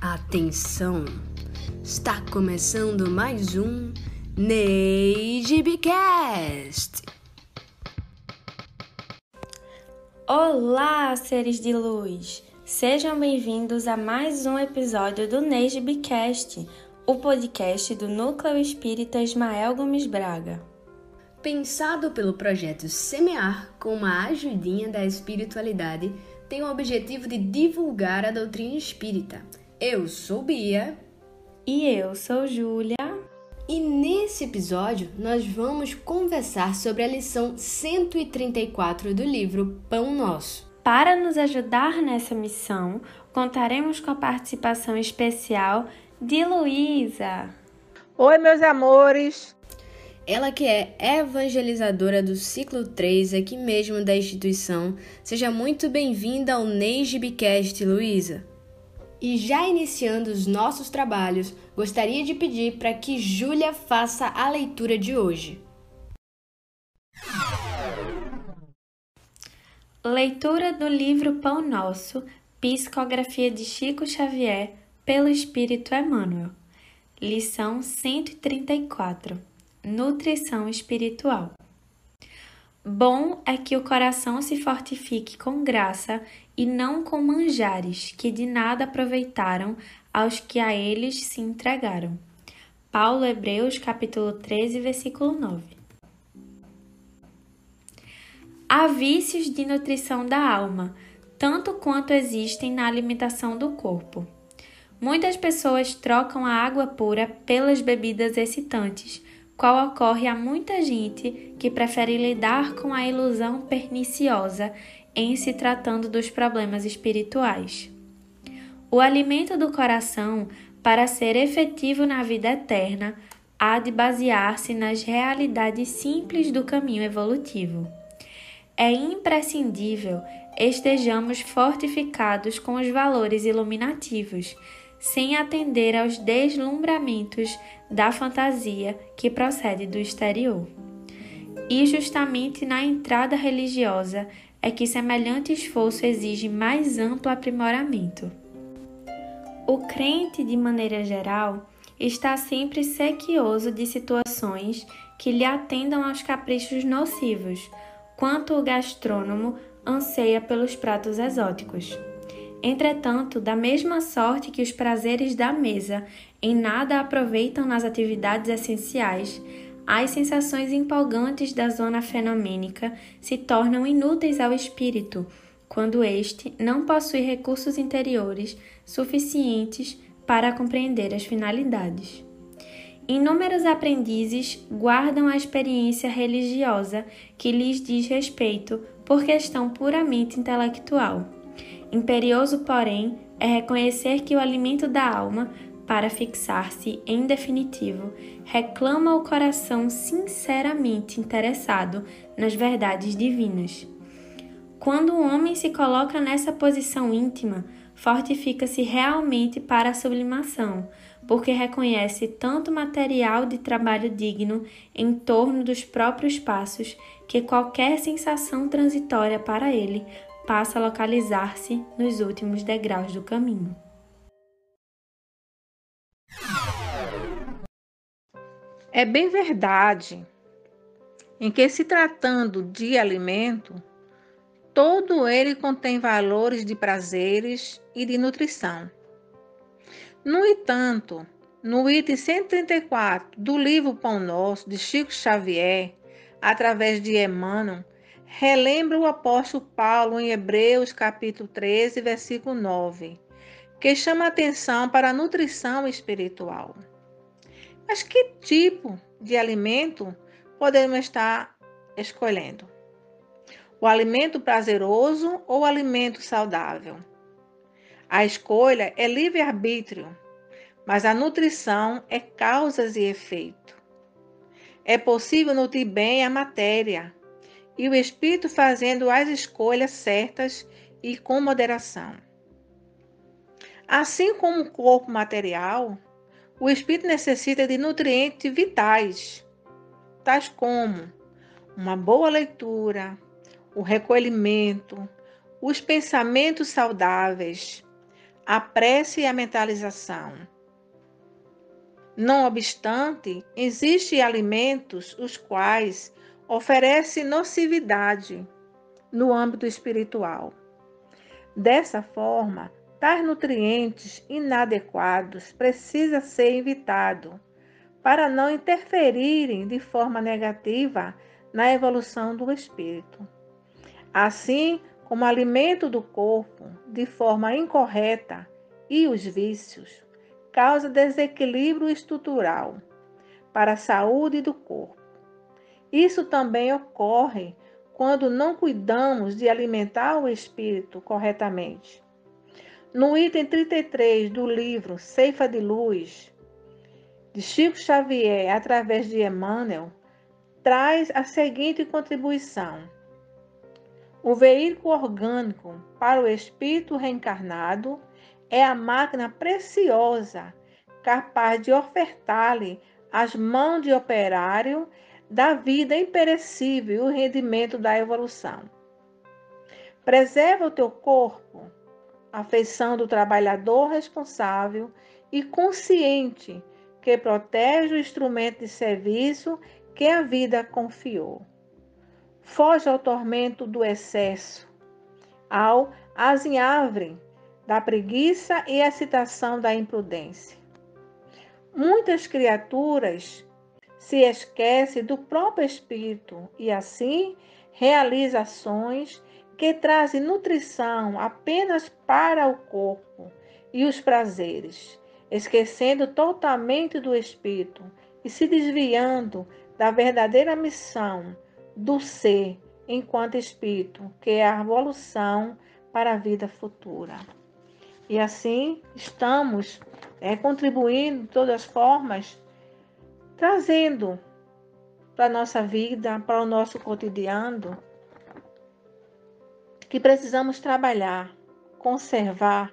Atenção! Está começando mais um NeiGBcast! Olá, seres de luz! Sejam bem-vindos a mais um episódio do NeiGBcast, o podcast do Núcleo Espírita Ismael Gomes Braga. Pensado pelo projeto Semear com uma ajudinha da espiritualidade, tem o objetivo de divulgar a doutrina espírita eu sou Bia. E eu sou Júlia. E nesse episódio nós vamos conversar sobre a lição 134 do livro Pão Nosso. Para nos ajudar nessa missão, contaremos com a participação especial de Luísa. Oi, meus amores! Ela que é evangelizadora do ciclo 3 aqui mesmo da instituição. Seja muito bem-vinda ao NeiGBcast, Luísa. E já iniciando os nossos trabalhos, gostaria de pedir para que Júlia faça a leitura de hoje. Leitura do livro Pão Nosso, Psicografia de Chico Xavier, pelo Espírito Emmanuel. Lição 134 Nutrição Espiritual. Bom é que o coração se fortifique com graça e não com manjares que de nada aproveitaram aos que a eles se entregaram. Paulo Hebreus capítulo 13, versículo 9. Há vícios de nutrição da alma, tanto quanto existem na alimentação do corpo. Muitas pessoas trocam a água pura pelas bebidas excitantes, qual ocorre a muita gente que prefere lidar com a ilusão perniciosa em se tratando dos problemas espirituais. O alimento do coração, para ser efetivo na vida eterna, há de basear-se nas realidades simples do caminho evolutivo. É imprescindível estejamos fortificados com os valores iluminativos, sem atender aos deslumbramentos da fantasia que procede do exterior. E justamente na entrada religiosa é que semelhante esforço exige mais amplo aprimoramento. O crente, de maneira geral, está sempre sequioso de situações que lhe atendam aos caprichos nocivos, quanto o gastrônomo anseia pelos pratos exóticos. Entretanto, da mesma sorte que os prazeres da mesa em nada aproveitam nas atividades essenciais, as sensações empolgantes da zona fenomênica se tornam inúteis ao espírito quando este não possui recursos interiores suficientes para compreender as finalidades. Inúmeros aprendizes guardam a experiência religiosa que lhes diz respeito por questão puramente intelectual. Imperioso, porém, é reconhecer que o alimento da alma para fixar-se em definitivo, reclama o coração sinceramente interessado nas verdades divinas. Quando o homem se coloca nessa posição íntima, fortifica-se realmente para a sublimação, porque reconhece tanto material de trabalho digno em torno dos próprios passos que qualquer sensação transitória para ele passa a localizar-se nos últimos degraus do caminho. É bem verdade em que, se tratando de alimento, todo ele contém valores de prazeres e de nutrição. No entanto, no item 134 do livro Pão Nosso, de Chico Xavier, através de Emmanuel, relembra o apóstolo Paulo em Hebreus capítulo 13, versículo 9, que chama atenção para a nutrição espiritual. Mas que tipo de alimento podemos estar escolhendo? O alimento prazeroso ou o alimento saudável? A escolha é livre-arbítrio, mas a nutrição é causas e efeito. É possível nutrir bem a matéria e o espírito fazendo as escolhas certas e com moderação. Assim como o corpo material, o espírito necessita de nutrientes vitais, tais como uma boa leitura, o recolhimento, os pensamentos saudáveis, a prece e a mentalização. Não obstante, existem alimentos os quais oferecem nocividade no âmbito espiritual. Dessa forma, tais nutrientes inadequados precisam ser evitados para não interferirem de forma negativa na evolução do espírito. Assim como alimento do corpo de forma incorreta e os vícios causa desequilíbrio estrutural para a saúde do corpo. Isso também ocorre quando não cuidamos de alimentar o espírito corretamente. No item 33 do livro Ceifa de Luz, de Chico Xavier, através de Emmanuel, traz a seguinte contribuição: O veículo orgânico para o espírito reencarnado é a máquina preciosa capaz de ofertar-lhe as mãos de operário da vida imperecível e o rendimento da evolução. Preserva o teu corpo, a feição do trabalhador responsável e consciente que protege o instrumento de serviço que a vida confiou. Foge ao tormento do excesso, ao azinhavre da preguiça e excitação da imprudência. Muitas criaturas se esquecem do próprio espírito e assim realiza ações que trazem nutrição apenas para o corpo e os prazeres, esquecendo totalmente do espírito e se desviando da verdadeira missão do ser enquanto espírito, que é a evolução para a vida futura. E assim estamos é, contribuindo de todas as formas, trazendo para a nossa vida, para o nosso cotidiano, que precisamos trabalhar, conservar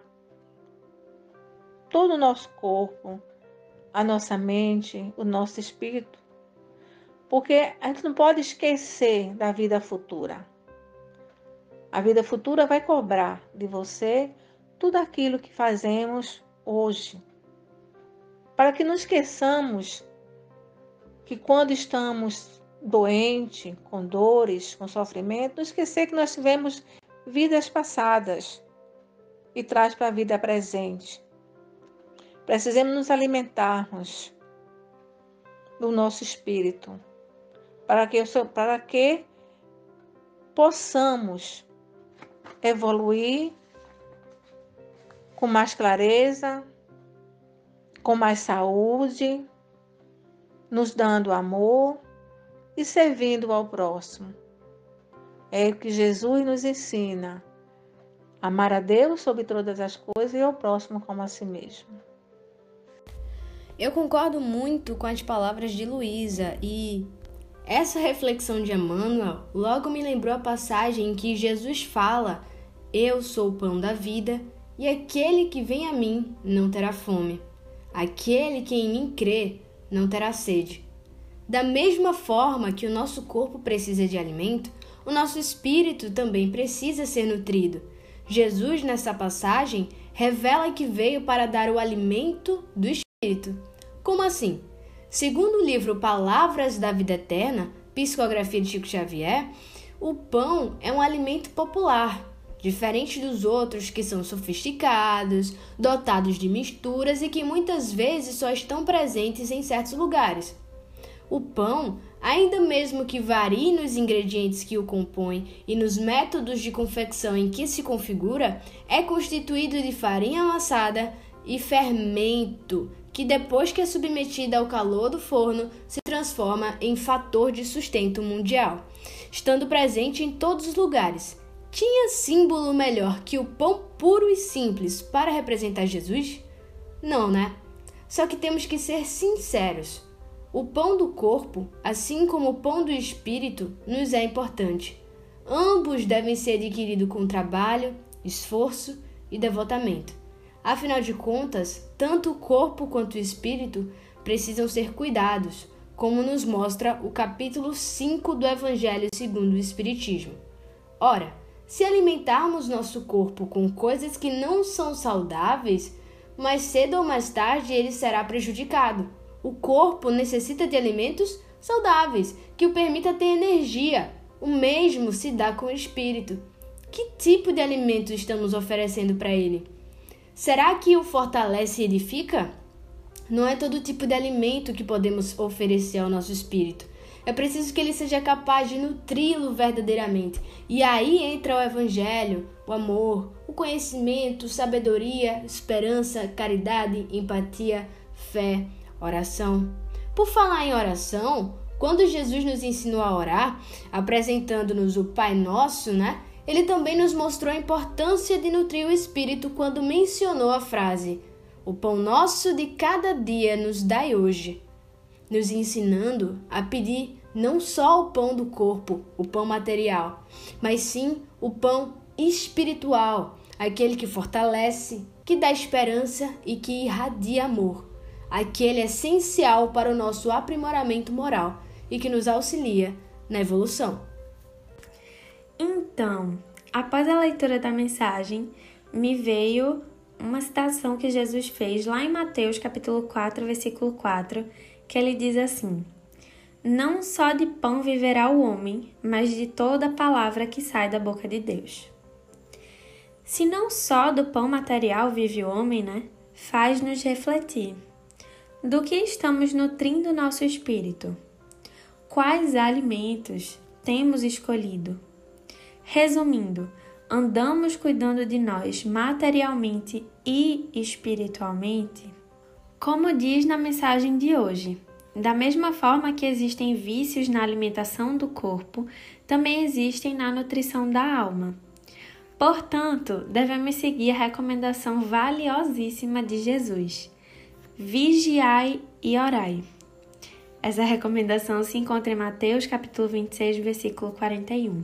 todo o nosso corpo, a nossa mente, o nosso espírito, porque a gente não pode esquecer da vida futura. A vida futura vai cobrar de você tudo aquilo que fazemos hoje. Para que não esqueçamos que quando estamos doentes, com dores, com sofrimento, não esquecer que nós tivemos vidas passadas e traz para a vida presente. Precisamos nos alimentarmos do nosso espírito para que, para que possamos evoluir com mais clareza, com mais saúde, nos dando amor e servindo ao próximo. É o que Jesus nos ensina: amar a Deus sobre todas as coisas e ao próximo como a si mesmo. Eu concordo muito com as palavras de Luísa e essa reflexão de Emmanuel logo me lembrou a passagem em que Jesus fala: Eu sou o pão da vida e aquele que vem a mim não terá fome. Aquele que em mim crê não terá sede. Da mesma forma que o nosso corpo precisa de alimento, o nosso espírito também precisa ser nutrido. Jesus, nessa passagem, revela que veio para dar o alimento do espírito. Como assim? Segundo o livro Palavras da Vida Eterna, psicografia de Chico Xavier, o pão é um alimento popular, diferente dos outros que são sofisticados, dotados de misturas e que muitas vezes só estão presentes em certos lugares. O pão, ainda mesmo que varie nos ingredientes que o compõem e nos métodos de confecção em que se configura, é constituído de farinha amassada e fermento, que depois que é submetida ao calor do forno, se transforma em fator de sustento mundial, estando presente em todos os lugares tinha símbolo melhor que o pão puro e simples para representar Jesus? Não, né? Só que temos que ser sinceros. O pão do corpo, assim como o pão do espírito, nos é importante. Ambos devem ser adquiridos com trabalho, esforço e devotamento. Afinal de contas, tanto o corpo quanto o espírito precisam ser cuidados, como nos mostra o capítulo 5 do Evangelho segundo o Espiritismo. Ora, Se alimentarmos nosso corpo com coisas que não são saudáveis, mais cedo ou mais tarde ele será prejudicado. O corpo necessita de alimentos saudáveis que o permita ter energia. O mesmo se dá com o espírito. Que tipo de alimento estamos oferecendo para ele? Será que o fortalece e edifica? Não é todo tipo de alimento que podemos oferecer ao nosso espírito. É preciso que ele seja capaz de nutri-lo verdadeiramente. E aí entra o evangelho, o amor, o conhecimento, sabedoria, esperança, caridade, empatia, fé, oração. Por falar em oração, quando Jesus nos ensinou a orar, apresentando-nos o Pai Nosso, né? Ele também nos mostrou a importância de nutrir o espírito quando mencionou a frase: O pão nosso de cada dia nos dai hoje, nos ensinando a pedir não só o pão do corpo, o pão material, mas sim o pão espiritual, aquele que fortalece, que dá esperança e que irradia amor, aquele essencial para o nosso aprimoramento moral e que nos auxilia na evolução. Então, após a leitura da mensagem, me veio uma citação que Jesus fez lá em Mateus capítulo 4, versículo 4, que ele diz assim: não só de pão viverá o homem, mas de toda palavra que sai da boca de Deus. Se não só do pão material vive o homem, né? Faz-nos refletir. Do que estamos nutrindo nosso espírito? Quais alimentos temos escolhido? Resumindo, andamos cuidando de nós materialmente e espiritualmente? Como diz na mensagem de hoje, da mesma forma que existem vícios na alimentação do corpo, também existem na nutrição da alma. Portanto, devemos seguir a recomendação valiosíssima de Jesus: vigiai e orai. Essa recomendação se encontra em Mateus capítulo 26, versículo 41.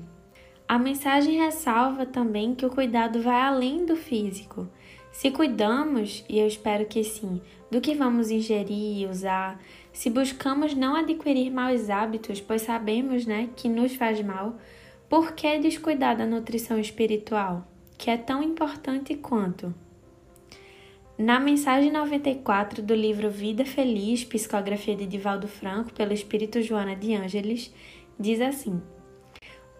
A mensagem ressalva também que o cuidado vai além do físico. Se cuidamos, e eu espero que sim, do que vamos ingerir e usar, se buscamos não adquirir maus hábitos, pois sabemos né, que nos faz mal, por que descuidar da nutrição espiritual, que é tão importante quanto? Na mensagem 94 do livro Vida Feliz, psicografia de Divaldo Franco, pelo Espírito Joana de Ângeles, diz assim: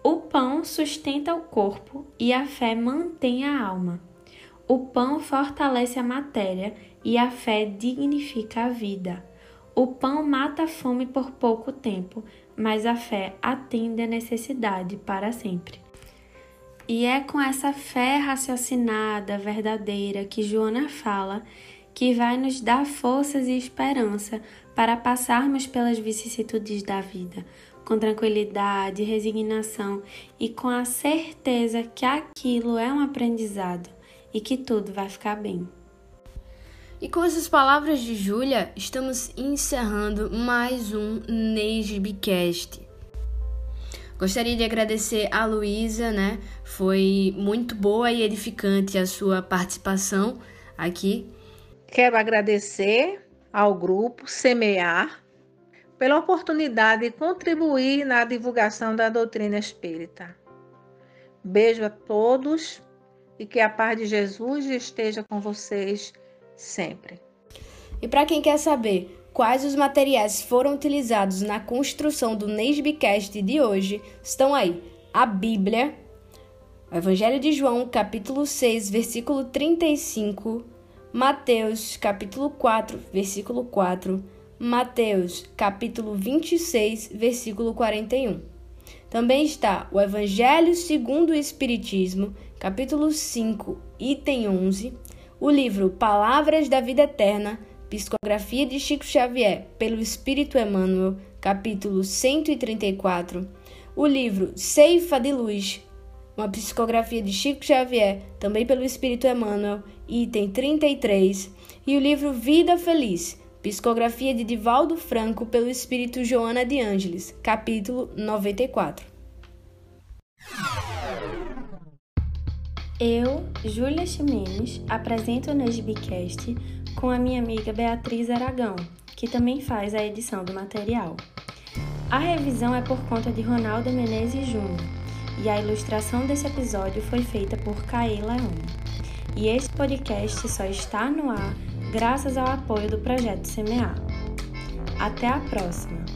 O pão sustenta o corpo e a fé mantém a alma. O pão fortalece a matéria e a fé dignifica a vida. O pão mata a fome por pouco tempo, mas a fé atende a necessidade para sempre. E é com essa fé raciocinada, verdadeira, que Joana fala, que vai nos dar forças e esperança para passarmos pelas vicissitudes da vida, com tranquilidade, resignação e com a certeza que aquilo é um aprendizado e que tudo vai ficar bem. E com essas palavras de Júlia, estamos encerrando mais um Neisbcast. Gostaria de agradecer a Luísa, né? Foi muito boa e edificante a sua participação aqui. Quero agradecer ao grupo Semear pela oportunidade de contribuir na divulgação da doutrina espírita. Beijo a todos e que a paz de Jesus esteja com vocês sempre. E para quem quer saber quais os materiais foram utilizados na construção do Nesbicast de hoje, estão aí a Bíblia, o Evangelho de João, capítulo 6, versículo 35, Mateus, capítulo 4, versículo 4, Mateus, capítulo 26, versículo 41. Também está o Evangelho segundo o Espiritismo, capítulo 5, item 11, o livro Palavras da Vida Eterna, Psicografia de Chico Xavier, pelo Espírito Emmanuel, capítulo 134. O livro Ceifa de Luz, uma psicografia de Chico Xavier, também pelo Espírito Emmanuel, item 33. E o livro Vida Feliz, psicografia de Divaldo Franco, pelo Espírito Joana de Ângeles, capítulo 94. Eu, Júlia Ximenes, apresento o Nesbicast com a minha amiga Beatriz Aragão, que também faz a edição do material. A revisão é por conta de Ronaldo Menezes Júnior e a ilustração desse episódio foi feita por Caê Leão. E este podcast só está no ar graças ao apoio do projeto Semear. Até a próxima!